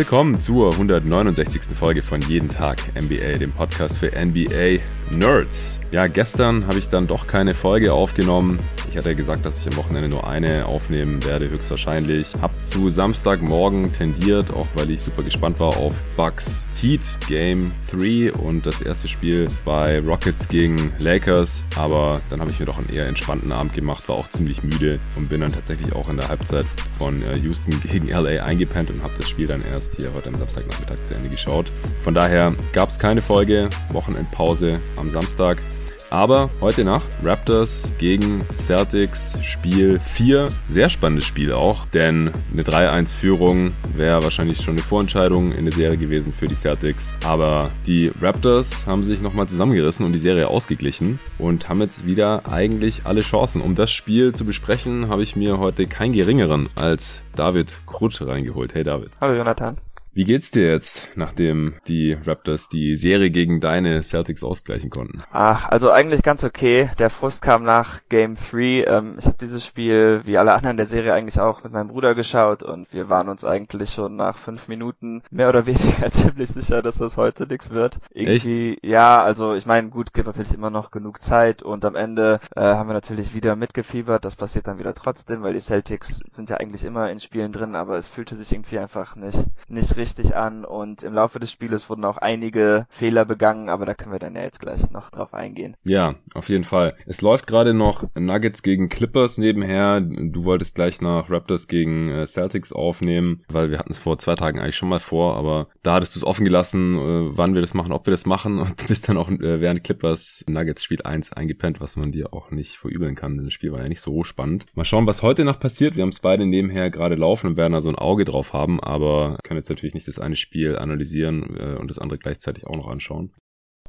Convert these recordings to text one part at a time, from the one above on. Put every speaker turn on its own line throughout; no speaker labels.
Willkommen zur 169. Folge von Jeden Tag NBA, dem Podcast für NBA Nerds. Ja, gestern habe ich dann doch keine Folge aufgenommen. Ich hatte gesagt, dass ich am Wochenende nur eine aufnehmen werde, höchstwahrscheinlich. Hab zu Samstagmorgen tendiert, auch weil ich super gespannt war auf Bucks Heat Game 3 und das erste Spiel bei Rockets gegen Lakers. Aber dann habe ich mir doch einen eher entspannten Abend gemacht, war auch ziemlich müde und bin dann tatsächlich auch in der Halbzeit von äh, Houston gegen LA eingepennt und habe das Spiel dann erst hier heute am Samstagnachmittag zu Ende geschaut. Von daher gab es keine Folge, Wochenendpause am Samstag. Aber heute Nacht Raptors gegen Celtics Spiel 4. Sehr spannendes Spiel auch, denn eine 3-1-Führung wäre wahrscheinlich schon eine Vorentscheidung in der Serie gewesen für die Celtics. Aber die Raptors haben sich nochmal zusammengerissen und die Serie ausgeglichen und haben jetzt wieder eigentlich alle Chancen. Um das Spiel zu besprechen, habe ich mir heute keinen geringeren als David Krut reingeholt. Hey David.
Hallo Jonathan.
Wie geht's dir jetzt, nachdem die Raptors die Serie gegen deine Celtics ausgleichen konnten?
Ach, also eigentlich ganz okay. Der Frust kam nach Game 3. Ähm, ich habe dieses Spiel, wie alle anderen der Serie, eigentlich auch mit meinem Bruder geschaut und wir waren uns eigentlich schon nach fünf Minuten mehr oder weniger ziemlich sicher, dass das heute nichts wird. Irgendwie, Echt? ja, also ich meine, gut, gibt natürlich immer noch genug Zeit und am Ende äh, haben wir natürlich wieder mitgefiebert. Das passiert dann wieder trotzdem, weil die Celtics sind ja eigentlich immer in Spielen drin, aber es fühlte sich irgendwie einfach nicht, nicht richtig an und im Laufe des Spieles wurden auch einige Fehler begangen, aber da können wir dann ja jetzt gleich noch drauf eingehen.
Ja, auf jeden Fall. Es läuft gerade noch Nuggets gegen Clippers nebenher. Du wolltest gleich nach Raptors gegen äh, Celtics aufnehmen, weil wir hatten es vor zwei Tagen eigentlich schon mal vor, aber da hattest du es offen gelassen, äh, wann wir das machen, ob wir das machen und bist dann auch äh, während Clippers Nuggets Spiel 1 eingepennt, was man dir auch nicht verübeln kann, denn das Spiel war ja nicht so spannend. Mal schauen, was heute noch passiert. Wir haben es beide nebenher gerade laufen und werden da so ein Auge drauf haben, aber können jetzt natürlich natürlich nicht das eine Spiel analysieren äh, und das andere gleichzeitig auch noch anschauen.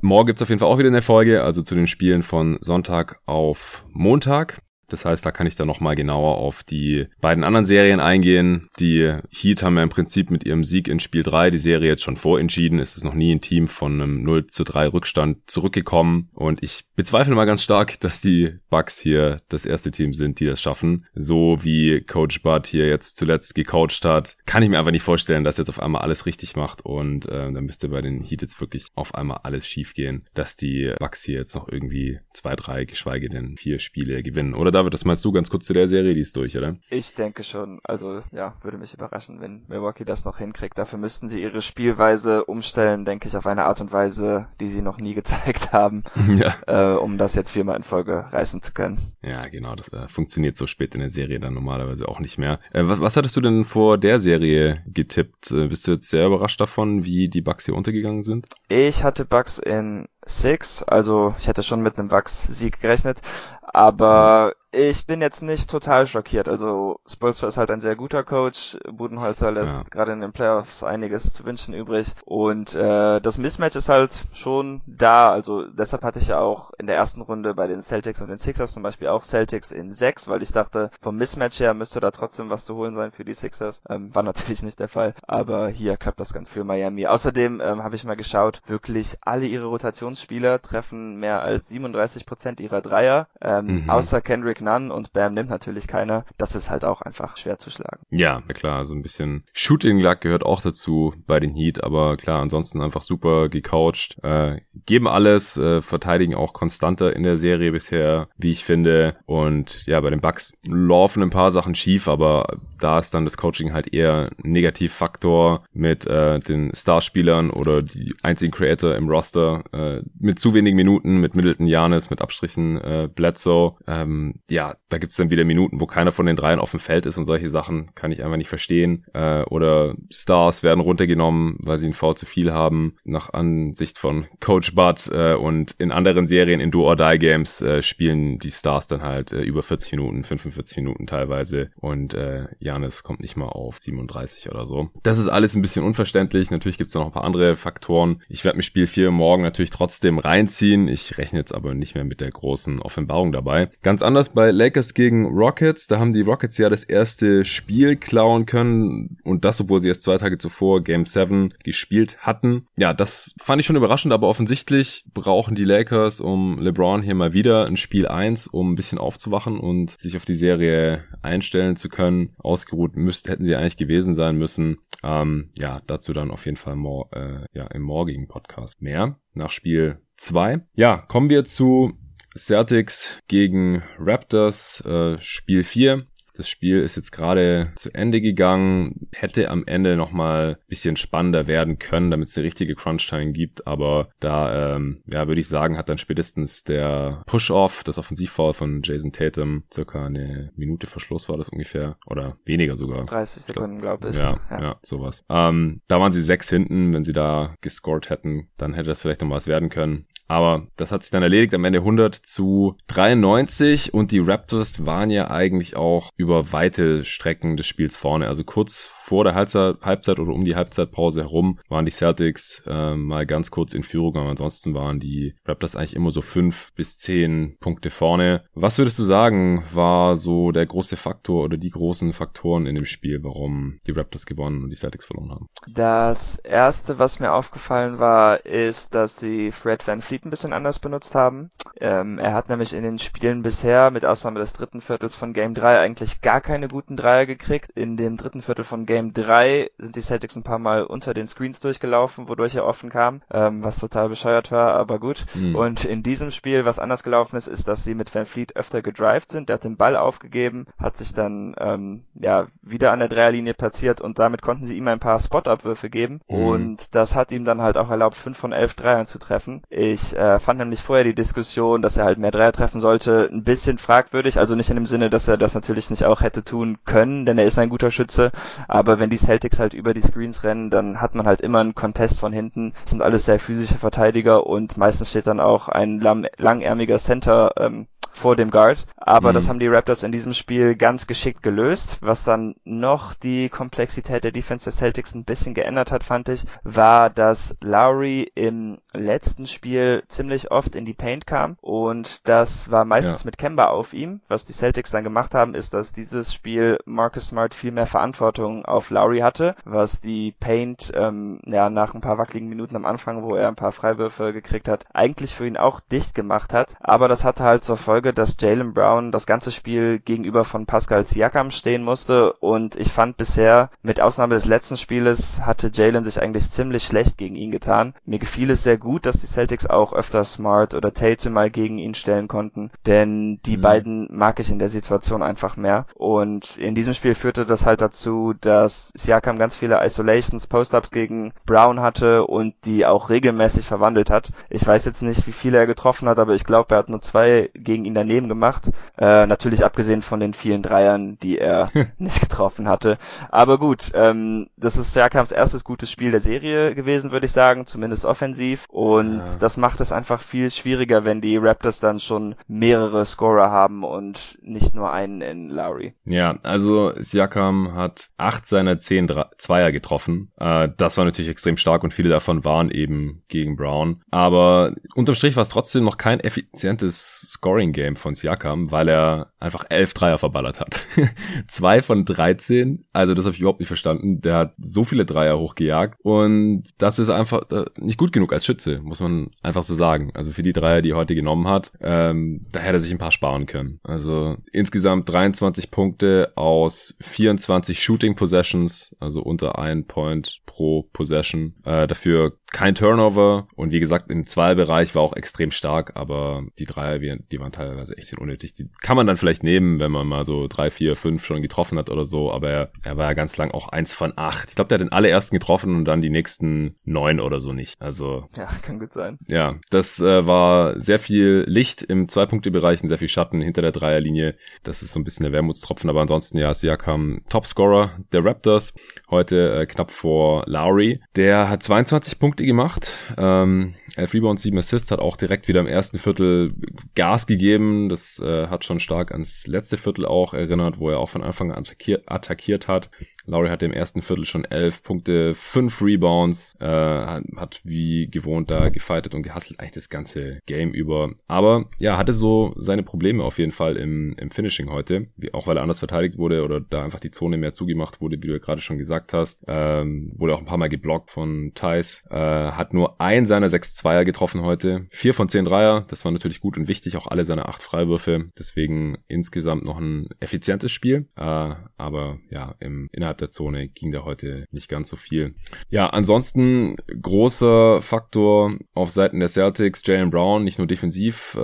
Morgen gibt's auf jeden Fall auch wieder eine Folge, also zu den Spielen von Sonntag auf Montag. Das heißt, da kann ich dann nochmal genauer auf die beiden anderen Serien eingehen. Die Heat haben ja im Prinzip mit ihrem Sieg in Spiel 3 die Serie jetzt schon vorentschieden. Es ist noch nie ein Team von einem 0 zu 3 Rückstand zurückgekommen. Und ich bezweifle mal ganz stark, dass die Bucks hier das erste Team sind, die das schaffen. So wie Coach Bud hier jetzt zuletzt gecoacht hat, kann ich mir einfach nicht vorstellen, dass jetzt auf einmal alles richtig macht. Und äh, dann müsste bei den Heat jetzt wirklich auf einmal alles schief gehen, dass die Bucks hier jetzt noch irgendwie zwei, drei, geschweige denn vier Spiele gewinnen. Oder David, das meinst du ganz kurz zu der Serie, die ist durch, oder?
Ich denke schon. Also ja, würde mich überraschen, wenn Milwaukee das noch hinkriegt. Dafür müssten sie ihre Spielweise umstellen, denke ich, auf eine Art und Weise, die sie noch nie gezeigt haben, ja. äh, um das jetzt viermal in Folge reißen zu können.
Ja, genau. Das äh, funktioniert so spät in der Serie dann normalerweise auch nicht mehr. Äh, was, was hattest du denn vor der Serie getippt? Äh, bist du jetzt sehr überrascht davon, wie die Bugs hier untergegangen sind?
Ich hatte Bugs in Six, also ich hätte schon mit einem Bucks-Sieg gerechnet, aber ich bin jetzt nicht total schockiert. Also Spolstra ist halt ein sehr guter Coach. Budenholzer lässt ja. gerade in den Playoffs einiges zu wünschen übrig. Und äh, das Mismatch ist halt schon da. Also deshalb hatte ich ja auch in der ersten Runde bei den Celtics und den Sixers zum Beispiel auch Celtics in sechs, weil ich dachte, vom Mismatch her müsste da trotzdem was zu holen sein für die Sixers. Ähm, war natürlich nicht der Fall. Aber hier klappt das ganz für Miami. Außerdem ähm, habe ich mal geschaut, wirklich alle ihre Rotationsspieler treffen mehr als 37 Prozent ihrer Dreier. Ähm, mhm. Außer Kendrick Nunn und Bam nimmt natürlich keiner. Das ist halt auch einfach schwer zu schlagen.
Ja, klar, so ein bisschen Shooting Luck gehört auch dazu bei den Heat, aber klar, ansonsten einfach super gecoacht. Äh, geben alles, äh, verteidigen auch konstanter in der Serie bisher, wie ich finde. Und ja, bei den Bucks laufen ein paar Sachen schief, aber da ist dann das Coaching halt eher ein Negativfaktor mit äh, den Starspielern oder die einzigen Creator im Roster äh, mit zu wenigen Minuten, mit Middleton Janis, mit Abstrichen äh, Bledsoe. Ähm, ja, da gibt's dann wieder Minuten, wo keiner von den dreien auf dem Feld ist und solche Sachen kann ich einfach nicht verstehen. Äh, oder Stars werden runtergenommen, weil sie einen Foul zu viel haben, nach Ansicht von Coach Bud. Äh, und in anderen Serien, in Do-or-Die-Games, äh, spielen die Stars dann halt äh, über 40 Minuten, 45 Minuten teilweise. Und äh, Janis kommt nicht mal auf 37 oder so. Das ist alles ein bisschen unverständlich. Natürlich gibt's noch ein paar andere Faktoren. Ich werde mir Spiel 4 morgen natürlich trotzdem reinziehen. Ich rechne jetzt aber nicht mehr mit der großen Offenbarung dabei. Ganz anders bei Lakers gegen Rockets. Da haben die Rockets ja das erste Spiel klauen können und das, obwohl sie erst zwei Tage zuvor Game 7 gespielt hatten. Ja, das fand ich schon überraschend, aber offensichtlich brauchen die Lakers um LeBron hier mal wieder ein Spiel 1, um ein bisschen aufzuwachen und sich auf die Serie einstellen zu können. Ausgeruht müsst, hätten sie eigentlich gewesen sein müssen. Ähm, ja, dazu dann auf jeden Fall mor äh, ja, im morgigen Podcast mehr nach Spiel 2. Ja, kommen wir zu Celtics gegen Raptors, äh, Spiel 4. Das Spiel ist jetzt gerade zu Ende gegangen, hätte am Ende nochmal bisschen spannender werden können, damit es eine richtige Crunch-Time gibt, aber da, ähm, ja, würde ich sagen, hat dann spätestens der Push-Off, das Offensivfoul von Jason Tatum, circa eine Minute Verschluss war das ungefähr, oder weniger sogar.
30 Sekunden, glaube ich.
Ja, ja, ja, sowas. Ähm, da waren sie sechs hinten, wenn sie da gescored hätten, dann hätte das vielleicht noch was werden können. Aber das hat sich dann erledigt, am Ende 100 zu 93 und die Raptors waren ja eigentlich auch über weite Strecken des Spiels vorne. Also kurz vor der Halbzeit, oder um die Halbzeitpause herum waren die Celtics äh, mal ganz kurz in Führung, aber ansonsten waren die Raptors eigentlich immer so fünf bis zehn Punkte vorne. Was würdest du sagen, war so der große Faktor oder die großen Faktoren in dem Spiel, warum die Raptors gewonnen und die Celtics verloren haben?
Das erste, was mir aufgefallen war, ist, dass sie Fred Van Fleet ein bisschen anders benutzt haben. Ähm, er hat nämlich in den Spielen bisher, mit Ausnahme des dritten Viertels von Game 3, eigentlich gar keine guten Dreier gekriegt. In dem dritten Viertel von Game Game 3 sind die Celtics ein paar Mal unter den Screens durchgelaufen, wodurch er offen kam, ähm, was total bescheuert war, aber gut. Mhm. Und in diesem Spiel, was anders gelaufen ist, ist, dass sie mit Van Fleet öfter gedrived sind. Der hat den Ball aufgegeben, hat sich dann ähm, ja wieder an der Dreierlinie platziert und damit konnten sie ihm ein paar Spot-Abwürfe geben. Mhm. Und das hat ihm dann halt auch erlaubt, 5 von 11 Dreiern zu treffen. Ich äh, fand nämlich vorher die Diskussion, dass er halt mehr Dreier treffen sollte, ein bisschen fragwürdig. Also nicht in dem Sinne, dass er das natürlich nicht auch hätte tun können, denn er ist ein guter Schütze. Aber aber wenn die Celtics halt über die Screens rennen, dann hat man halt immer einen Contest von hinten. Das sind alles sehr physische Verteidiger und meistens steht dann auch ein langärmiger Center ähm, vor dem Guard. Aber mhm. das haben die Raptors in diesem Spiel ganz geschickt gelöst. Was dann noch die Komplexität der Defense der Celtics ein bisschen geändert hat, fand ich, war, dass Lowry im letzten Spiel ziemlich oft in die Paint kam und das war meistens ja. mit Kemba auf ihm. Was die Celtics dann gemacht haben, ist, dass dieses Spiel Marcus Smart viel mehr Verantwortung auf Lowry hatte, was die Paint ähm, ja nach ein paar wackeligen Minuten am Anfang, wo er ein paar Freiwürfe gekriegt hat, eigentlich für ihn auch dicht gemacht hat. Aber das hatte halt zur Folge, dass Jalen Brown das ganze Spiel gegenüber von Pascal Siakam stehen musste und ich fand bisher, mit Ausnahme des letzten Spieles, hatte Jalen sich eigentlich ziemlich schlecht gegen ihn getan. Mir gefiel es sehr gut, dass die Celtics auch öfter Smart oder Tatum mal gegen ihn stellen konnten, denn die mhm. beiden mag ich in der Situation einfach mehr. Und in diesem Spiel führte das halt dazu, dass Siakam ganz viele Isolations, Post-Ups gegen Brown hatte und die auch regelmäßig verwandelt hat. Ich weiß jetzt nicht, wie viele er getroffen hat, aber ich glaube, er hat nur zwei gegen ihn daneben gemacht. Äh, natürlich abgesehen von den vielen Dreiern, die er nicht getroffen hatte. Aber gut, ähm, das ist Siakams erstes gutes Spiel der Serie gewesen, würde ich sagen, zumindest offensiv. Und ja. das macht es einfach viel schwieriger, wenn die Raptors dann schon mehrere Scorer haben und nicht nur einen in Lowry.
Ja, also Siakam hat acht seiner zehn Dre Zweier getroffen. Äh, das war natürlich extrem stark und viele davon waren eben gegen Brown. Aber unterm Strich war es trotzdem noch kein effizientes Scoring-Game von Siakam, weil er einfach elf Dreier verballert hat. Zwei von 13, also das habe ich überhaupt nicht verstanden. Der hat so viele Dreier hochgejagt und das ist einfach äh, nicht gut genug als Schütze. Muss man einfach so sagen. Also für die Dreier, die er heute genommen hat, ähm, da hätte er sich ein paar sparen können. Also insgesamt 23 Punkte aus 24 Shooting Possessions, also unter ein Point pro Possession. Äh, dafür kein Turnover und wie gesagt im Zweierbereich war auch extrem stark, aber die Dreier, die waren teilweise echt unnötig. Die kann man dann vielleicht nehmen, wenn man mal so drei, vier, fünf schon getroffen hat oder so, aber er, er war ja ganz lang auch eins von acht. Ich glaube, der hat den allerersten getroffen und dann die nächsten neun oder so nicht. Also
ja, kann gut sein.
Ja, das äh, war sehr viel Licht im Zwei-Punkte-Bereich und sehr viel Schatten hinter der Dreierlinie. Das ist so ein bisschen der Wermutstropfen, aber ansonsten ja, Siakam Topscorer der Raptors, heute äh, knapp vor Lowry. Der hat 22 Punkte gemacht, ähm, 11 Rebounds, 7 Assists, hat auch direkt wieder im ersten Viertel Gas gegeben. Das äh, hat schon stark ans letzte Viertel auch erinnert, wo er auch von Anfang an attackiert, attackiert hat. Laurie hatte im ersten Viertel schon 11 Punkte, 5 Rebounds, äh, hat wie gewohnt da gefightet und gehustelt eigentlich das ganze Game über. Aber ja, hatte so seine Probleme auf jeden Fall im, im Finishing heute, wie, auch weil er anders verteidigt wurde oder da einfach die Zone mehr zugemacht wurde, wie du ja gerade schon gesagt hast. Ähm, wurde auch ein paar Mal geblockt von Thais. Äh, hat nur ein seiner sechs Zweier getroffen heute. Vier von zehn Dreier, das war natürlich gut und wichtig, auch alle seine acht Freiwürfe. Deswegen insgesamt noch ein effizientes Spiel. Äh, aber ja, im, innerhalb der Zone ging da heute nicht ganz so viel. Ja, ansonsten großer Faktor auf Seiten der Celtics, Jalen Brown, nicht nur defensiv äh,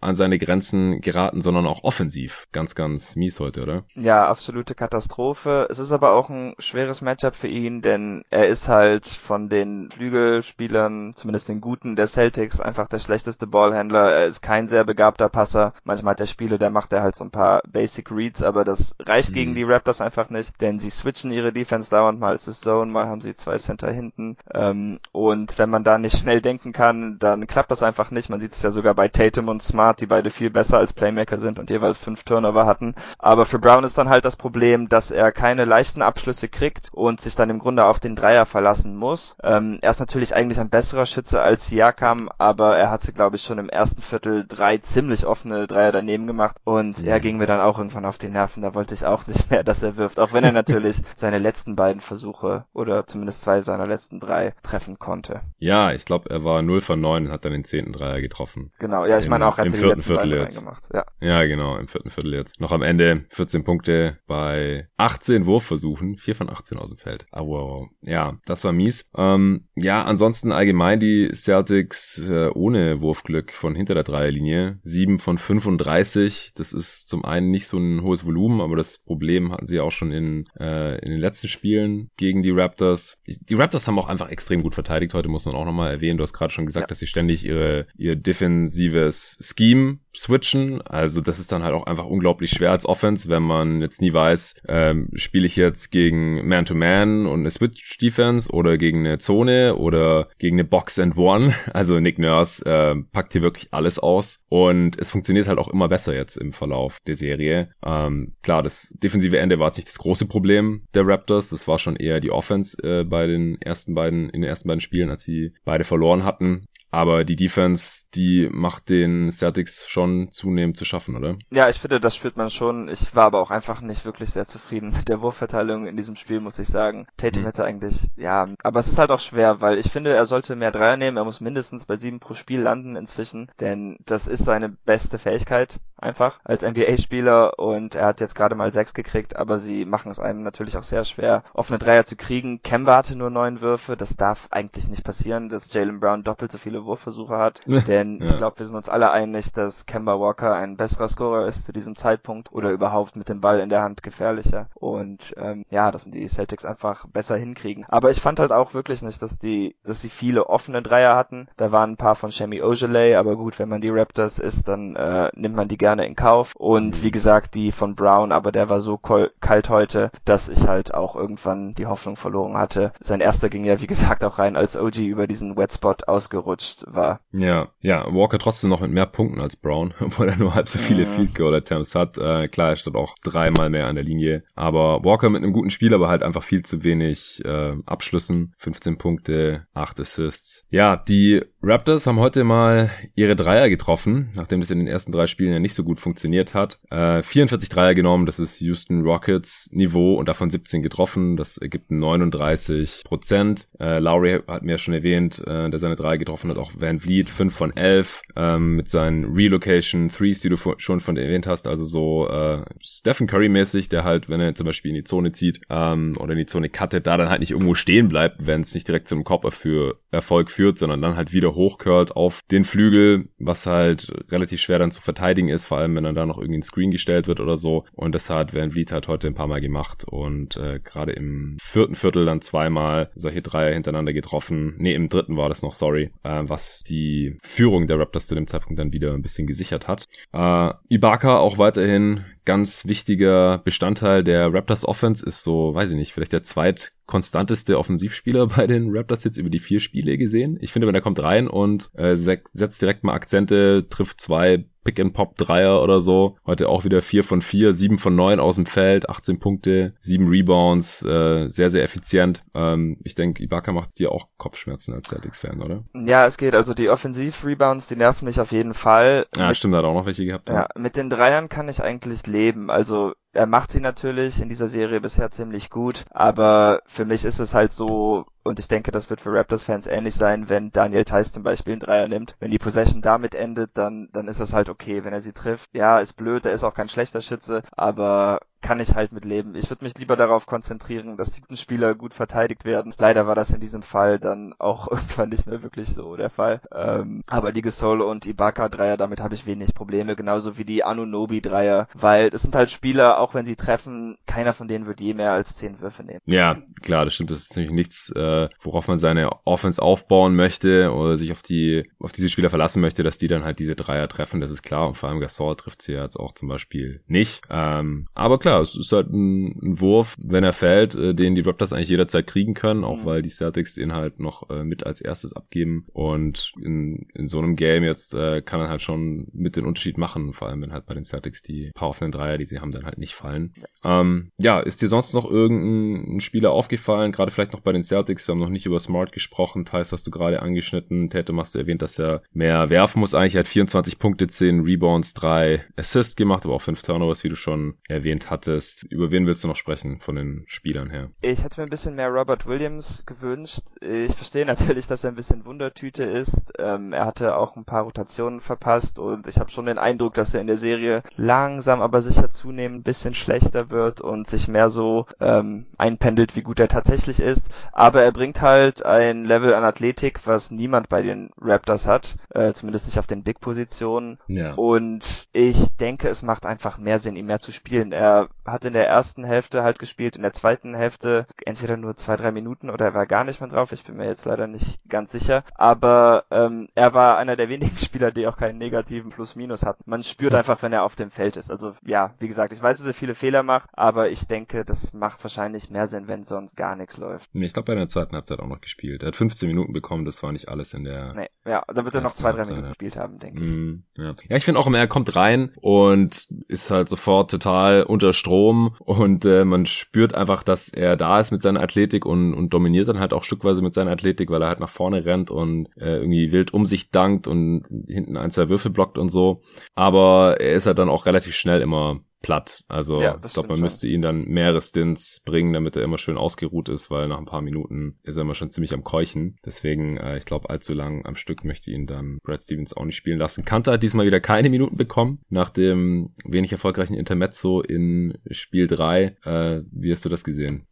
an seine Grenzen geraten, sondern auch offensiv. Ganz, ganz mies heute, oder?
Ja, absolute Katastrophe. Es ist aber auch ein schweres Matchup für ihn, denn er ist halt von den Flügelspielern, zumindest den guten der Celtics, einfach der schlechteste Ballhändler. Er ist kein sehr begabter Passer. Manchmal hat er Spiele, da macht er halt so ein paar Basic Reads, aber das reicht mhm. gegen die Raptors einfach nicht, denn sie switchen ihre Defense dauernd. Mal ist es Zone, mal haben sie zwei Center hinten. Ähm, und wenn man da nicht schnell denken kann, dann klappt das einfach nicht. Man sieht es ja sogar bei Tatum und Smart, die beide viel besser als Playmaker sind und jeweils fünf Turnover hatten. Aber für Brown ist dann halt das Problem, dass er keine leichten Abschlüsse kriegt und sich dann im Grunde auf den Dreier verlassen muss. Ähm, er ist natürlich eigentlich ein besserer Schütze als Siakam, aber er hatte, glaube ich, schon im ersten Viertel drei ziemlich offene Dreier daneben gemacht und mhm. er ging mir dann auch irgendwann auf die Nerven. Da wollte ich auch nicht mehr, dass er wirft, auch wenn er natürlich seine letzten beiden Versuche oder zumindest zwei seiner letzten drei treffen konnte.
Ja, ich glaube, er war 0 von 9 und hat dann den zehnten Dreier getroffen.
Genau, ja, ich meine auch, er
hat im vierten Viertel jetzt. Reingemacht. Ja. ja, genau, im vierten Viertel jetzt. Noch am Ende 14 Punkte bei 18 Wurfversuchen, 4 von 18 aus dem Feld. Aber wow. ja, das war mies. Ähm, ja, ansonsten allgemein die Celtics äh, ohne Wurfglück von hinter der Dreierlinie. 7 von 35. Das ist zum einen nicht so ein hohes Volumen, aber das Problem hatten sie auch schon in, äh, in den letzten Spielen gegen die Raptors. Die Raptors haben auch einfach extrem gut verteidigt. Heute muss man auch nochmal erwähnen. Du hast gerade schon gesagt, ja. dass sie ständig ihre, ihr defensives Scheme switchen. Also das ist dann halt auch einfach unglaublich schwer als Offense, wenn man jetzt nie weiß, ähm, spiele ich jetzt gegen Man-to-Man -Man und eine Switch-Defense oder gegen eine Zone oder gegen eine Box and One. Also Nick Nurse äh, packt hier wirklich alles aus und es funktioniert halt auch immer besser jetzt im Verlauf der Serie. Ähm, klar, das defensive Ende war jetzt nicht das große Problem der Raptors. Das war schon eher die Offense äh, bei den ersten beiden, in den ersten beiden Spielen, als sie beide verloren hatten. Aber die Defense, die macht den Celtics schon zunehmend zu schaffen, oder?
Ja, ich finde, das spürt man schon. Ich war aber auch einfach nicht wirklich sehr zufrieden mit der Wurfverteilung in diesem Spiel, muss ich sagen. Tatum mhm. hätte eigentlich, ja, aber es ist halt auch schwer, weil ich finde, er sollte mehr Dreier nehmen. Er muss mindestens bei sieben pro Spiel landen inzwischen, denn das ist seine beste Fähigkeit einfach als NBA-Spieler und er hat jetzt gerade mal sechs gekriegt, aber sie machen es einem natürlich auch sehr schwer, offene Dreier zu kriegen. Kemba hatte nur neun Würfe. Das darf eigentlich nicht passieren, dass Jalen Brown doppelt so viele Wurfversuche hat. Denn ja. ich glaube, wir sind uns alle einig, dass Kemba Walker ein besserer Scorer ist zu diesem Zeitpunkt oder überhaupt mit dem Ball in der Hand gefährlicher. Und ähm, ja, dass die Celtics einfach besser hinkriegen. Aber ich fand halt auch wirklich nicht, dass die, dass sie viele offene Dreier hatten. Da waren ein paar von Shemi Ojeley, aber gut, wenn man die Raptors ist, dann äh, nimmt man die gerne in Kauf. Und wie gesagt, die von Brown, aber der war so kalt heute, dass ich halt auch irgendwann die Hoffnung verloren hatte. Sein erster ging ja, wie gesagt, auch rein als OG über diesen Wetspot ausgerutscht war.
Ja, ja, Walker trotzdem noch mit mehr Punkten als Brown, obwohl er nur halb so viele ja. Field Goal Attempts hat. Äh, klar, er steht auch dreimal mehr an der Linie, aber Walker mit einem guten Spiel, aber halt einfach viel zu wenig äh, Abschlüssen. 15 Punkte, 8 Assists. Ja, die Raptors haben heute mal ihre Dreier getroffen, nachdem das in den ersten drei Spielen ja nicht so gut funktioniert hat. Äh, 44 Dreier genommen, das ist Houston Rockets Niveau und davon 17 getroffen. Das ergibt 39 Prozent. Äh, Lowry hat mir ja schon erwähnt, äh, der seine Dreier getroffen hat, auch Van Vliet 5 von 11 ähm, mit seinen Relocation Threes, die du schon von erwähnt hast. Also so äh, Stephen Curry mäßig, der halt, wenn er zum Beispiel in die Zone zieht ähm, oder in die Zone cuttet, da dann halt nicht irgendwo stehen bleibt, wenn es nicht direkt zum Kopf für Erfolg führt, sondern dann halt wieder hochcurlt auf den Flügel, was halt relativ schwer dann zu verteidigen ist, vor allem wenn dann da noch irgendwie ein Screen gestellt wird oder so. Und das hat Van Vliet halt heute ein paar Mal gemacht und äh, gerade im vierten Viertel dann zweimal solche Dreier hintereinander getroffen. Nee, im dritten war das noch, sorry, äh, was die Führung der Raptors zu dem Zeitpunkt dann wieder ein bisschen gesichert hat. Äh, Ibaka auch weiterhin ganz wichtiger Bestandteil der Raptors Offense ist so, weiß ich nicht, vielleicht der zweitkonstanteste Offensivspieler bei den Raptors jetzt über die vier Spiele gesehen. Ich finde, wenn er kommt rein und äh, setzt direkt mal Akzente, trifft zwei Pick-and-Pop-Dreier oder so. Heute auch wieder 4 von 4, 7 von 9 aus dem Feld, 18 Punkte, 7 Rebounds, äh, sehr, sehr effizient. Ähm, ich denke, Ibaka macht dir auch Kopfschmerzen als Celtics-Fan, oder?
Ja, es geht. Also die Offensiv-Rebounds, die nerven mich auf jeden Fall.
Ja, mit, stimmt, hat auch noch welche gehabt.
Ja, mit den Dreiern kann ich eigentlich leben. Also er macht sie natürlich in dieser Serie bisher ziemlich gut, aber für mich ist es halt so, und ich denke, das wird für Raptors-Fans ähnlich sein, wenn Daniel Theiss zum Beispiel einen Dreier nimmt. Wenn die Possession damit endet, dann, dann ist das halt okay. Wenn er sie trifft, ja, ist blöd, er ist auch kein schlechter Schütze, aber kann ich halt mit leben. Ich würde mich lieber darauf konzentrieren, dass die Spieler gut verteidigt werden. Leider war das in diesem Fall dann auch irgendwann nicht mehr wirklich so der Fall. Ähm, aber die Gasol und Ibaka Dreier, damit habe ich wenig Probleme, genauso wie die Anunobi Dreier, weil es sind halt Spieler, auch wenn sie treffen, keiner von denen wird je mehr als zehn Würfe nehmen.
Ja, klar, das stimmt. Das ist natürlich nichts, äh, worauf man seine Offense aufbauen möchte oder sich auf die auf diese Spieler verlassen möchte, dass die dann halt diese Dreier treffen. Das ist klar. Und vor allem Gasol trifft sie jetzt auch zum Beispiel nicht. Ähm, aber klar, es ist halt ein, ein Wurf, wenn er fällt, äh, den die Raptors eigentlich jederzeit kriegen können, auch mhm. weil die Celtics den halt noch äh, mit als erstes abgeben. Und in, in so einem Game jetzt äh, kann er halt schon mit den Unterschied machen, vor allem wenn halt bei den Celtics die paar offenen Dreier, die sie haben, dann halt nicht fallen. Ja, ähm, ja ist dir sonst noch irgendein Spieler aufgefallen, gerade vielleicht noch bei den Celtics, wir haben noch nicht über Smart gesprochen, Thais hast du gerade angeschnitten, Tatum hast du erwähnt, dass er mehr werfen muss eigentlich, er hat 24 Punkte, 10 Rebounds, 3 Assists gemacht, aber auch 5 Turnovers, wie du schon erwähnt hattest. Über wen willst du noch sprechen von den Spielern her?
Ich hätte mir ein bisschen mehr Robert Williams gewünscht. Ich verstehe natürlich, dass er ein bisschen Wundertüte ist. Ähm, er hatte auch ein paar Rotationen verpasst und ich habe schon den Eindruck, dass er in der Serie langsam aber sicher zunehmend ein bisschen schlechter wird und sich mehr so ähm, einpendelt, wie gut er tatsächlich ist. Aber er bringt halt ein Level an Athletik, was niemand bei den Raptors hat, äh, zumindest nicht auf den Big-Positionen. Ja. Und ich denke, es macht einfach mehr Sinn, ihm mehr zu spielen. Er hat in der ersten Hälfte halt gespielt, in der zweiten Hälfte entweder nur zwei, drei Minuten oder er war gar nicht mehr drauf. Ich bin mir jetzt leider nicht ganz sicher. Aber ähm, er war einer der wenigen Spieler, die auch keinen negativen Plus-Minus hatten. Man spürt einfach, wenn er auf dem Feld ist. Also ja, wie gesagt, ich weiß, dass er viele Fehler macht, aber ich denke, das macht wahrscheinlich mehr Sinn, wenn sonst gar nichts läuft.
Ich glaube, bei der zweiten Halbzeit auch noch gespielt. Er hat 15 Minuten bekommen, das war nicht alles in der.
Nee, ja, dann wird er noch zwei, drei Minuten gespielt haben, denke ich. Mm,
ja. ja, ich finde auch immer, er kommt rein und ist halt sofort total unter Strom und äh, man spürt einfach, dass er da ist mit seiner Athletik und, und dominiert dann halt auch stückweise mit seiner Athletik, weil er halt nach vorne rennt und äh, irgendwie wild um sich dankt und hinten ein, zwei Würfe blockt und so. Aber er ist halt dann auch relativ schnell immer platt. Also ja, ich glaube, man schon. müsste ihn dann mehrere Stints bringen, damit er immer schön ausgeruht ist, weil nach ein paar Minuten ist er immer schon ziemlich am Keuchen. Deswegen, äh, ich glaube, allzu lang am Stück möchte ihn dann Brad Stevens auch nicht spielen lassen. Kante hat diesmal wieder keine Minuten bekommen, nach dem wenig erfolgreichen Intermezzo in Spiel 3. Äh, wie hast du das gesehen?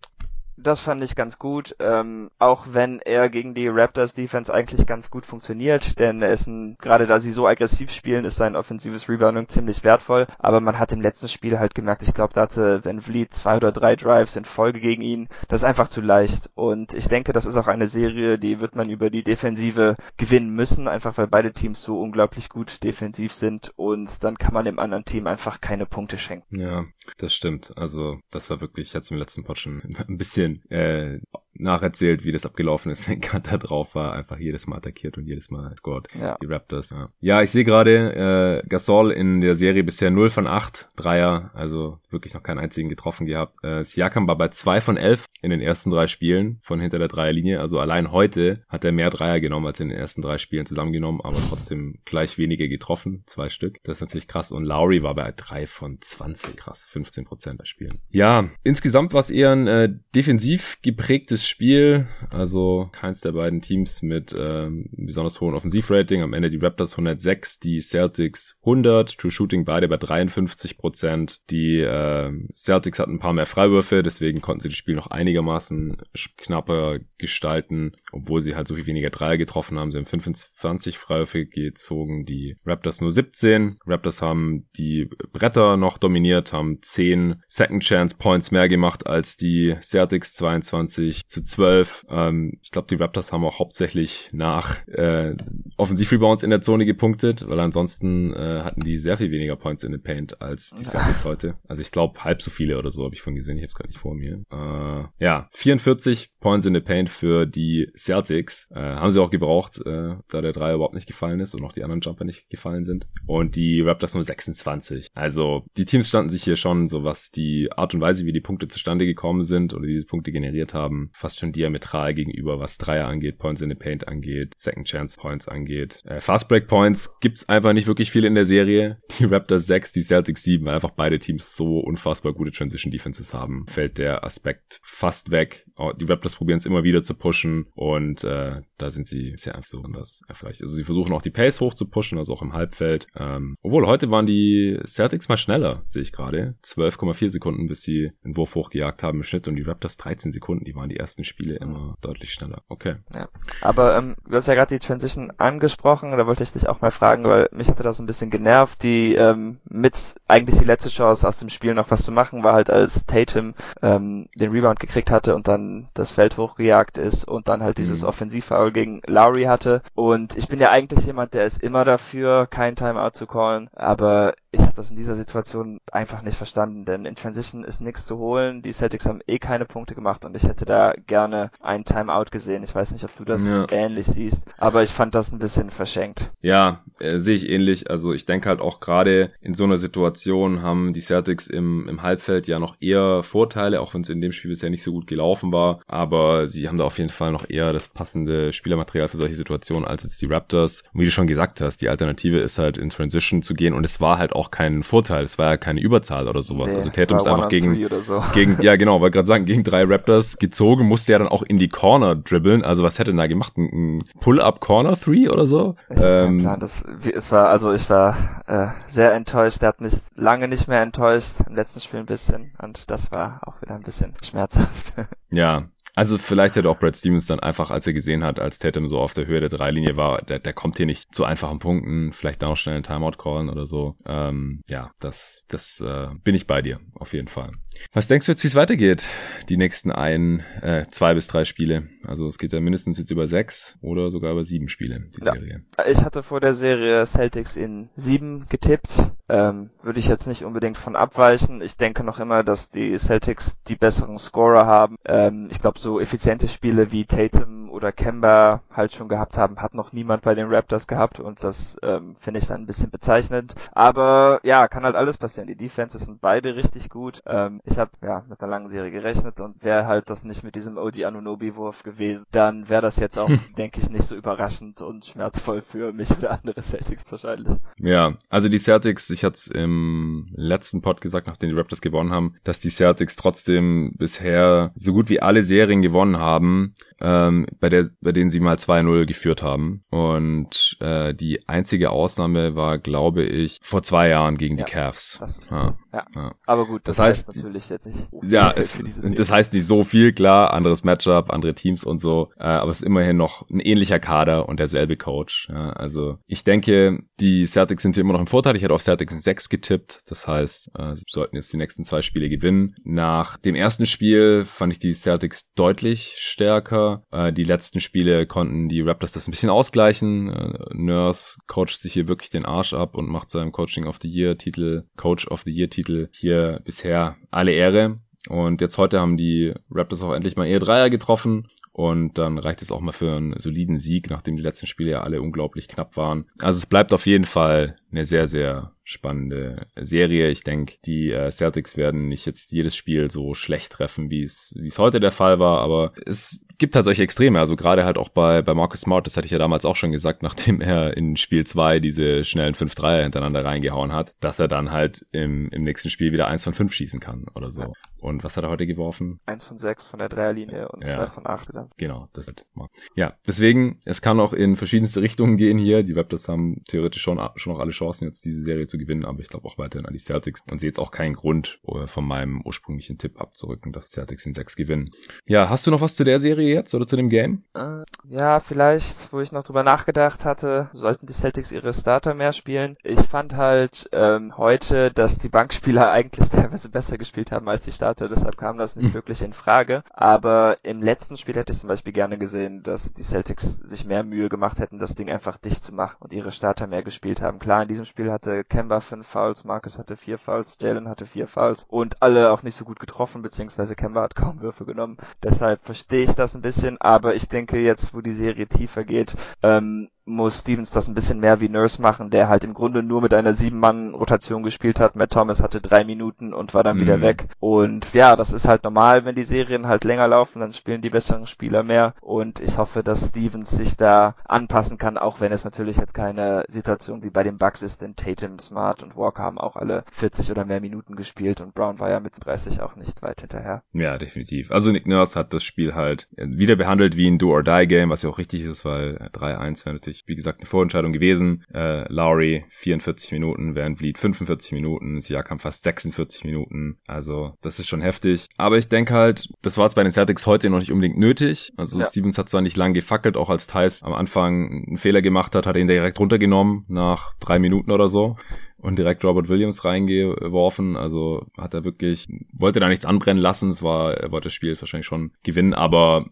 Das fand ich ganz gut, ähm, auch wenn er gegen die Raptors Defense eigentlich ganz gut funktioniert, denn er ist ein, gerade da sie so aggressiv spielen, ist sein offensives Rebounding ziemlich wertvoll, aber man hat im letzten Spiel halt gemerkt, ich glaube, da hatte Van Vliet zwei oder drei Drives in Folge gegen ihn, das ist einfach zu leicht und ich denke, das ist auch eine Serie, die wird man über die Defensive gewinnen müssen, einfach weil beide Teams so unglaublich gut defensiv sind und dann kann man dem anderen Team einfach keine Punkte schenken.
Ja, das stimmt, also das war wirklich, es im letzten Pod schon ein bisschen bisschen äh, nacherzählt, wie das abgelaufen ist, wenn Kanter drauf war, einfach jedes Mal attackiert und jedes Mal scored. Ja. Die Raptors, ja. Ja, ich sehe gerade, äh, Gasol in der Serie bisher 0 von 8 Dreier, also wirklich noch keinen einzigen getroffen gehabt. Äh, Siakam war bei 2 von 11 in den ersten drei Spielen von hinter der Dreierlinie, also allein heute hat er mehr Dreier genommen als in den ersten drei Spielen zusammengenommen, aber trotzdem gleich weniger getroffen, zwei Stück. Das ist natürlich krass und Lowry war bei 3 von 20, krass, 15 Prozent der Spielen. Ja, insgesamt war es eher ein äh, defensiv geprägtes Spiel. Also keins der beiden Teams mit ähm, besonders hohem Offensivrating. Am Ende die Raptors 106, die Celtics 100. True Shooting beide bei 53 Prozent. Die äh, Celtics hatten ein paar mehr Freiwürfe, deswegen konnten sie das Spiel noch einigermaßen knapper gestalten, obwohl sie halt so viel weniger Dreier getroffen haben. Sie haben 25 Freiwürfe gezogen, die Raptors nur 17. Raptors haben die Bretter noch dominiert, haben 10 Second Chance Points mehr gemacht als die Celtics 22 zu 12. Ähm, ich glaube, die Raptors haben auch hauptsächlich nach äh, Offensivrebounds in der Zone gepunktet, weil ansonsten äh, hatten die sehr viel weniger Points in the Paint als die Celtics heute. Also ich glaube, halb so viele oder so habe ich von gesehen. Ich habe es gerade nicht vor mir. Äh, ja, 44 Points in the Paint für die Celtics. Äh, haben sie auch gebraucht, äh, da der Dreier überhaupt nicht gefallen ist und auch die anderen Jumper nicht gefallen sind. Und die Raptors nur 26. Also die Teams standen sich hier schon so, was die Art und Weise, wie die Punkte zustande gekommen sind oder die Punkte generiert haben, fast schon diametral gegenüber, was Dreier angeht, Points in the Paint angeht, Second Chance Points angeht. Äh, Fast Break Points gibt's einfach nicht wirklich viele in der Serie. Die Raptors 6, die Celtics 7, weil einfach beide Teams so unfassbar gute Transition Defenses haben, fällt der Aspekt fast weg. Oh, die Raptors probieren es immer wieder zu pushen und äh, da sind sie sehr einfach so anders erfolgreich. Also sie versuchen auch die Pace hoch zu pushen, also auch im Halbfeld. Ähm, obwohl, heute waren die Celtics mal schneller, sehe ich gerade. 12,4 Sekunden, bis sie den Wurf hochgejagt haben im Schnitt und die Raptors 13 Sekunden. Die waren die ersten Spiele immer deutlich schneller. Okay.
Ja. Aber ähm, du hast ja gerade die Transition angesprochen, da wollte ich dich auch mal fragen, weil mich hatte das ein bisschen genervt. Die ähm, mit eigentlich die letzte Chance aus dem Spiel noch was zu machen, war halt als Tatum ähm, den Rebound gekriegt hatte und dann das Feld hochgejagt ist und dann halt dieses mhm. Offensivfoul gegen Lowry hatte. Und ich bin ja eigentlich jemand, der ist immer dafür, kein Timeout zu callen, aber ich habe das in dieser Situation einfach nicht verstanden, denn in Transition ist nichts zu holen. Die Celtics haben eh keine Punkte gemacht und ich hätte da gerne einen Timeout gesehen. Ich weiß nicht, ob du das ja. ähnlich siehst, aber ich fand das ein bisschen verschenkt.
Ja, äh, sehe ich ähnlich. Also ich denke halt auch gerade in so einer Situation haben die Celtics im, im Halbfeld ja noch eher Vorteile, auch wenn es in dem Spiel bisher nicht so gut gelaufen war. Aber sie haben da auf jeden Fall noch eher das passende Spielermaterial für solche Situationen als jetzt die Raptors. Und wie du schon gesagt hast, die Alternative ist halt in Transition zu gehen und es war halt auch keinen Vorteil. Es war ja keine Überzahl oder sowas. Nee, also Tatum ist einfach gegen, so. gegen, ja genau, wollte gerade sagen, gegen drei Raptors gezogen, musste ja dann auch in die Corner dribbeln. Also was hätte er da gemacht? Ein, Pull-up Corner Three oder so?
Ich ähm, Plan, das, es war, also ich war äh, sehr enttäuscht. Der hat mich lange nicht mehr enttäuscht. Im letzten Spiel ein bisschen. Und das war auch wieder ein bisschen schmerzhaft.
Ja, also vielleicht hätte auch Brad Stevens dann einfach, als er gesehen hat, als Tatum so auf der Höhe der Dreilinie war, der, der kommt hier nicht zu einfachen Punkten, vielleicht da noch schnell einen Timeout callen oder so. Ähm, ja, das, das äh, bin ich bei dir, auf jeden Fall. Was denkst du jetzt, wie es weitergeht? Die nächsten ein, äh, zwei bis drei Spiele. Also es geht ja mindestens jetzt über sechs oder sogar über sieben Spiele, die ja. Serie.
Ich hatte vor der Serie Celtics in sieben getippt. Ähm, würde ich jetzt nicht unbedingt von abweichen. Ich denke noch immer, dass die Celtics die besseren Scorer haben. Ähm, ich glaube, so effiziente Spiele wie Tatum oder Kemba halt schon gehabt haben, hat noch niemand bei den Raptors gehabt und das ähm, finde ich dann ein bisschen bezeichnend. Aber ja, kann halt alles passieren. Die Defenses sind beide richtig gut. Ähm, ich habe ja mit einer langen Serie gerechnet und wäre halt das nicht mit diesem OG Anunobi-Wurf gewesen, dann wäre das jetzt auch, denke ich, nicht so überraschend und schmerzvoll für mich oder andere Celtics wahrscheinlich.
Ja, also die Celtics, ich hatte es im letzten Pod gesagt, nachdem die Raptors gewonnen haben, dass die Celtics trotzdem bisher so gut wie alle Serien gewonnen haben, ähm, bei, der, bei denen sie mal 2-0 geführt haben. Und äh, die einzige Ausnahme war, glaube ich, vor zwei Jahren gegen ja, die Cavs.
Das, ja. Ja. ja. Aber gut,
das, das heißt, heißt, natürlich jetzt nicht. Ja, es, das heißt nicht so viel, klar, anderes Matchup, andere Teams und so, äh, aber es ist immerhin noch ein ähnlicher Kader und derselbe Coach. Ja, also ich denke, die Celtics sind hier immer noch im Vorteil. Ich hätte auf Celtics in 6 getippt. Das heißt, äh, sie sollten jetzt die nächsten zwei Spiele gewinnen. Nach dem ersten Spiel fand ich die Celtics deutlich stärker. Äh, die letzten Spiele konnten die Raptors das ein bisschen ausgleichen. Äh, Nurse coacht sich hier wirklich den Arsch ab und macht seinem Coaching of the Year Titel, Coach of the Year Titel hier bisher alle Ehre. Und jetzt heute haben die Raptors auch endlich mal ihr Dreier getroffen. Und dann reicht es auch mal für einen soliden Sieg, nachdem die letzten Spiele ja alle unglaublich knapp waren. Also es bleibt auf jeden Fall eine sehr, sehr spannende Serie. Ich denke, die äh, Celtics werden nicht jetzt jedes Spiel so schlecht treffen, wie es wie es heute der Fall war, aber es gibt halt solche Extreme, also gerade halt auch bei bei Marcus Smart, das hatte ich ja damals auch schon gesagt, nachdem er in Spiel 2 diese schnellen 5 Dreier hintereinander reingehauen hat, dass er dann halt im, im nächsten Spiel wieder eins von fünf schießen kann oder so. Und was hat er heute geworfen?
Eins von sechs von der Dreierlinie und ja. zwei von acht.
Genau, das ist ja, deswegen, es kann auch in verschiedenste Richtungen gehen hier. Die Raptors haben theoretisch schon schon noch alle Chancen jetzt diese Serie zu gewinnen, aber ich glaube auch weiterhin an die Celtics und sehe jetzt auch keinen Grund, von meinem ursprünglichen Tipp abzurücken, dass Celtics in sechs gewinnen. Ja, hast du noch was zu der Serie jetzt oder zu dem Game?
Äh, ja, vielleicht, wo ich noch drüber nachgedacht hatte, sollten die Celtics ihre Starter mehr spielen. Ich fand halt ähm, heute, dass die Bankspieler eigentlich teilweise besser gespielt haben als die Starter, deshalb kam das nicht wirklich in Frage. Aber im letzten Spiel hätte ich zum Beispiel gerne gesehen, dass die Celtics sich mehr Mühe gemacht hätten, das Ding einfach dicht zu machen und ihre Starter mehr gespielt haben. Klar, in diesem Spiel hatte Kemba fünf Fouls, Marcus hatte vier Fouls, Jalen hatte vier Fouls und alle auch nicht so gut getroffen, beziehungsweise Kemba hat kaum Würfe genommen. Deshalb verstehe ich das ein bisschen, aber ich denke jetzt, wo die Serie tiefer geht, ähm, muss Stevens das ein bisschen mehr wie Nurse machen, der halt im Grunde nur mit einer Sieben-Mann-Rotation gespielt hat. Matt Thomas hatte drei Minuten und war dann mhm. wieder weg. Und ja, das ist halt normal, wenn die Serien halt länger laufen, dann spielen die besseren Spieler mehr. Und ich hoffe, dass Stevens sich da anpassen kann, auch wenn es natürlich jetzt keine Situation wie bei den Bucks ist, denn Tatum, Smart und Walker haben auch alle 40 oder mehr Minuten gespielt und Brown war ja mit 30 auch nicht weit hinterher.
Ja, definitiv. Also Nick Nurse hat das Spiel halt wieder behandelt wie ein Do-or-Die-Game, was ja auch richtig ist, weil 3-1 wäre natürlich, wie gesagt, eine Vorentscheidung gewesen. Äh, Lowry 44 Minuten, Van Vliet 45 Minuten, Siakam fast 46 Minuten. Also das ist schon heftig. Aber ich denke halt, das war jetzt bei den Celtics heute noch nicht unbedingt nötig. Also ja. Stevens hat zwar nicht lang gefackelt, auch als Thais am Anfang einen Fehler gemacht hat, hat er ihn direkt runtergenommen nach drei Minuten oder so und direkt Robert Williams reingeworfen. Also hat er wirklich, wollte da nichts anbrennen lassen. Es war, er wollte das Spiel wahrscheinlich schon gewinnen, aber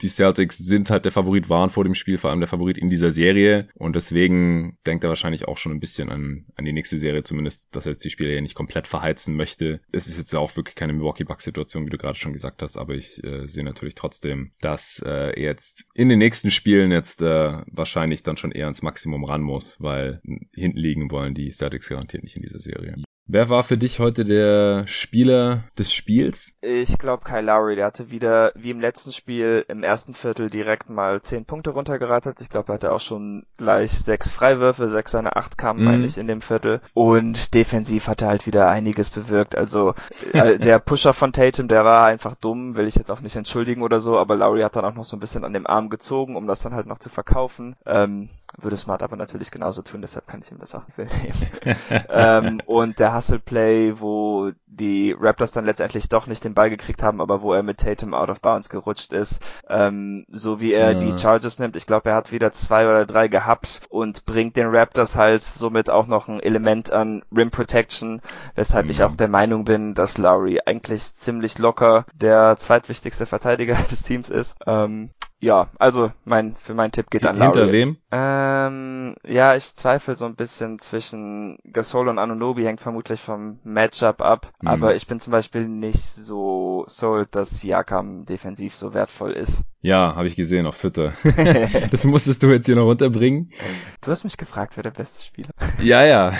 die Celtics sind halt der Favorit, waren vor dem Spiel vor allem der Favorit in dieser Serie und deswegen denkt er wahrscheinlich auch schon ein bisschen an, an die nächste Serie zumindest, dass er jetzt die Spieler ja nicht komplett verheizen möchte. Es ist jetzt ja auch wirklich keine Milwaukee Bucks Situation, wie du gerade schon gesagt hast, aber ich äh, sehe natürlich trotzdem, dass äh, er jetzt in den nächsten Spielen jetzt äh, wahrscheinlich dann schon eher ans Maximum ran muss, weil hinten liegen wollen die Celtics garantiert nicht in dieser Serie. Wer war für dich heute der Spieler des Spiels?
Ich glaube Kyle Lowry, der hatte wieder, wie im letzten Spiel, im ersten Viertel direkt mal zehn Punkte runtergeratet. Ich glaube, er hatte auch schon gleich sechs Freiwürfe, sechs seine acht kamen mhm. eigentlich in dem Viertel. Und defensiv hat er halt wieder einiges bewirkt. Also äh, der Pusher von Tatum, der war einfach dumm, will ich jetzt auch nicht entschuldigen oder so, aber Lowry hat dann auch noch so ein bisschen an dem Arm gezogen, um das dann halt noch zu verkaufen. Ähm, würde Smart aber natürlich genauso tun, deshalb kann ich ihm das auch nicht nehmen. ähm, und der Hustle Play, wo die Raptors dann letztendlich doch nicht den Ball gekriegt haben, aber wo er mit Tatum out of bounds gerutscht ist, ähm, so wie er ja. die Charges nimmt. Ich glaube, er hat wieder zwei oder drei gehabt und bringt den Raptors halt somit auch noch ein Element an Rim Protection, weshalb mhm. ich auch der Meinung bin, dass Lowry eigentlich ziemlich locker der zweitwichtigste Verteidiger des Teams ist. Ähm, ja, also mein für meinen Tipp geht an
Lowry. Hinter wem?
Ähm, ja, ich zweifle so ein bisschen zwischen Gasol und Anunobi, hängt vermutlich vom Matchup ab. Mhm. Aber ich bin zum Beispiel nicht so sold, dass Siakam defensiv so wertvoll ist.
Ja, habe ich gesehen auf Twitter. das musstest du jetzt hier noch runterbringen.
Du hast mich gefragt, wer der beste Spieler.
ja, ja.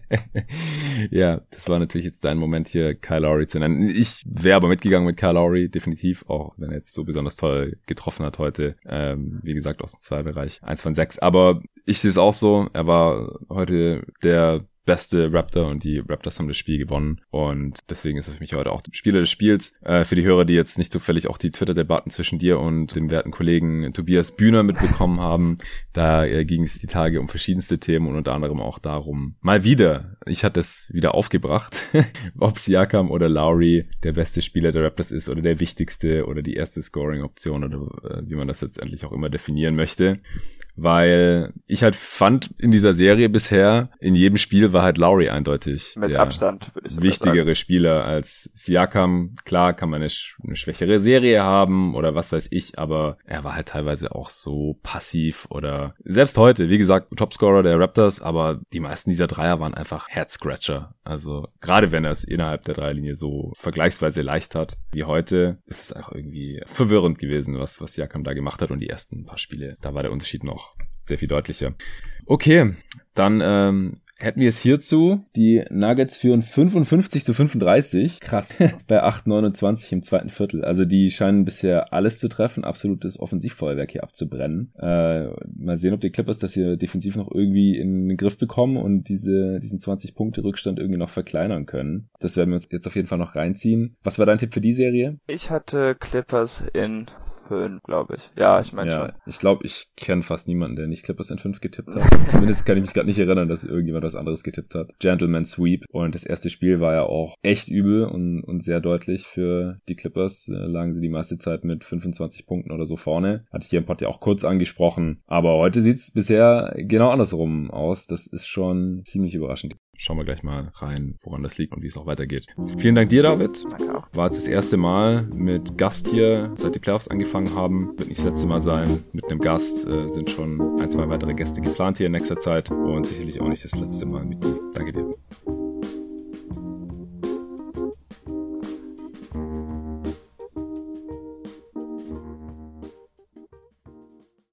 ja, das war natürlich jetzt dein Moment hier, Kyle Lowry zu nennen. Ich wäre aber mitgegangen mit Kyle Lowry, definitiv, auch wenn er jetzt so besonders toll getroffen hat heute. Ähm, wie gesagt, aus dem Zwei-Bereich. Eins von sechs. Aber ich sehe es auch so. Er war heute der beste Raptor und die Raptors haben das Spiel gewonnen und deswegen ist er für mich heute auch Spieler des Spiels. Äh, für die Hörer, die jetzt nicht zufällig auch die Twitter-Debatten zwischen dir und dem werten Kollegen Tobias Bühner mitbekommen haben, da äh, ging es die Tage um verschiedenste Themen und unter anderem auch darum, mal wieder, ich hatte es wieder aufgebracht, ob Siakam oder Lowry der beste Spieler der Raptors ist oder der wichtigste oder die erste Scoring-Option oder äh, wie man das letztendlich auch immer definieren möchte weil ich halt fand in dieser Serie bisher in jedem Spiel war halt Lowry eindeutig
mit Abstand
würde ich wichtigere sagen. Spieler als Siakam. Klar kann man eine, eine, schwächere Serie haben oder was weiß ich, aber er war halt teilweise auch so passiv oder selbst heute, wie gesagt, Topscorer der Raptors, aber die meisten dieser Dreier waren einfach Head Scratcher. Also gerade wenn er es innerhalb der Dreilinie so vergleichsweise leicht hat wie heute, ist es auch irgendwie verwirrend gewesen, was was Siakam da gemacht hat und die ersten paar Spiele, da war der Unterschied noch sehr viel deutlicher. Okay, dann ähm, hätten wir es hierzu. Die Nuggets führen 55 zu 35. Krass. Bei 8,29 im zweiten Viertel. Also die scheinen bisher alles zu treffen, absolutes Offensivfeuerwerk hier abzubrennen. Äh, mal sehen, ob die Clippers das hier defensiv noch irgendwie in den Griff bekommen und diese, diesen 20 Punkte Rückstand irgendwie noch verkleinern können. Das werden wir uns jetzt auf jeden Fall noch reinziehen. Was war dein Tipp für die Serie?
Ich hatte Clippers in 5, glaube ich. Ja, ich meine ja, schon.
Ich glaube, ich kenne fast niemanden, der nicht Clippers in 5 getippt hat. Zumindest kann ich mich gerade nicht erinnern, dass irgendjemand was anderes getippt hat. Gentleman Sweep. Und das erste Spiel war ja auch echt übel und, und sehr deutlich für die Clippers. Da lagen sie die meiste Zeit mit 25 Punkten oder so vorne. Hatte ich hier im Pod ja auch kurz angesprochen. Aber heute sieht's bisher genau andersrum aus. Das ist schon ziemlich überraschend schauen wir gleich mal rein, woran das liegt und wie es auch weitergeht. Vielen Dank dir, David. Danke auch. War jetzt das erste Mal mit Gast hier, seit die Playoffs angefangen haben. Wird nicht das letzte Mal sein. Mit einem Gast äh, sind schon ein, zwei weitere Gäste geplant hier in nächster Zeit und sicherlich auch nicht das letzte Mal mit dir. Danke dir.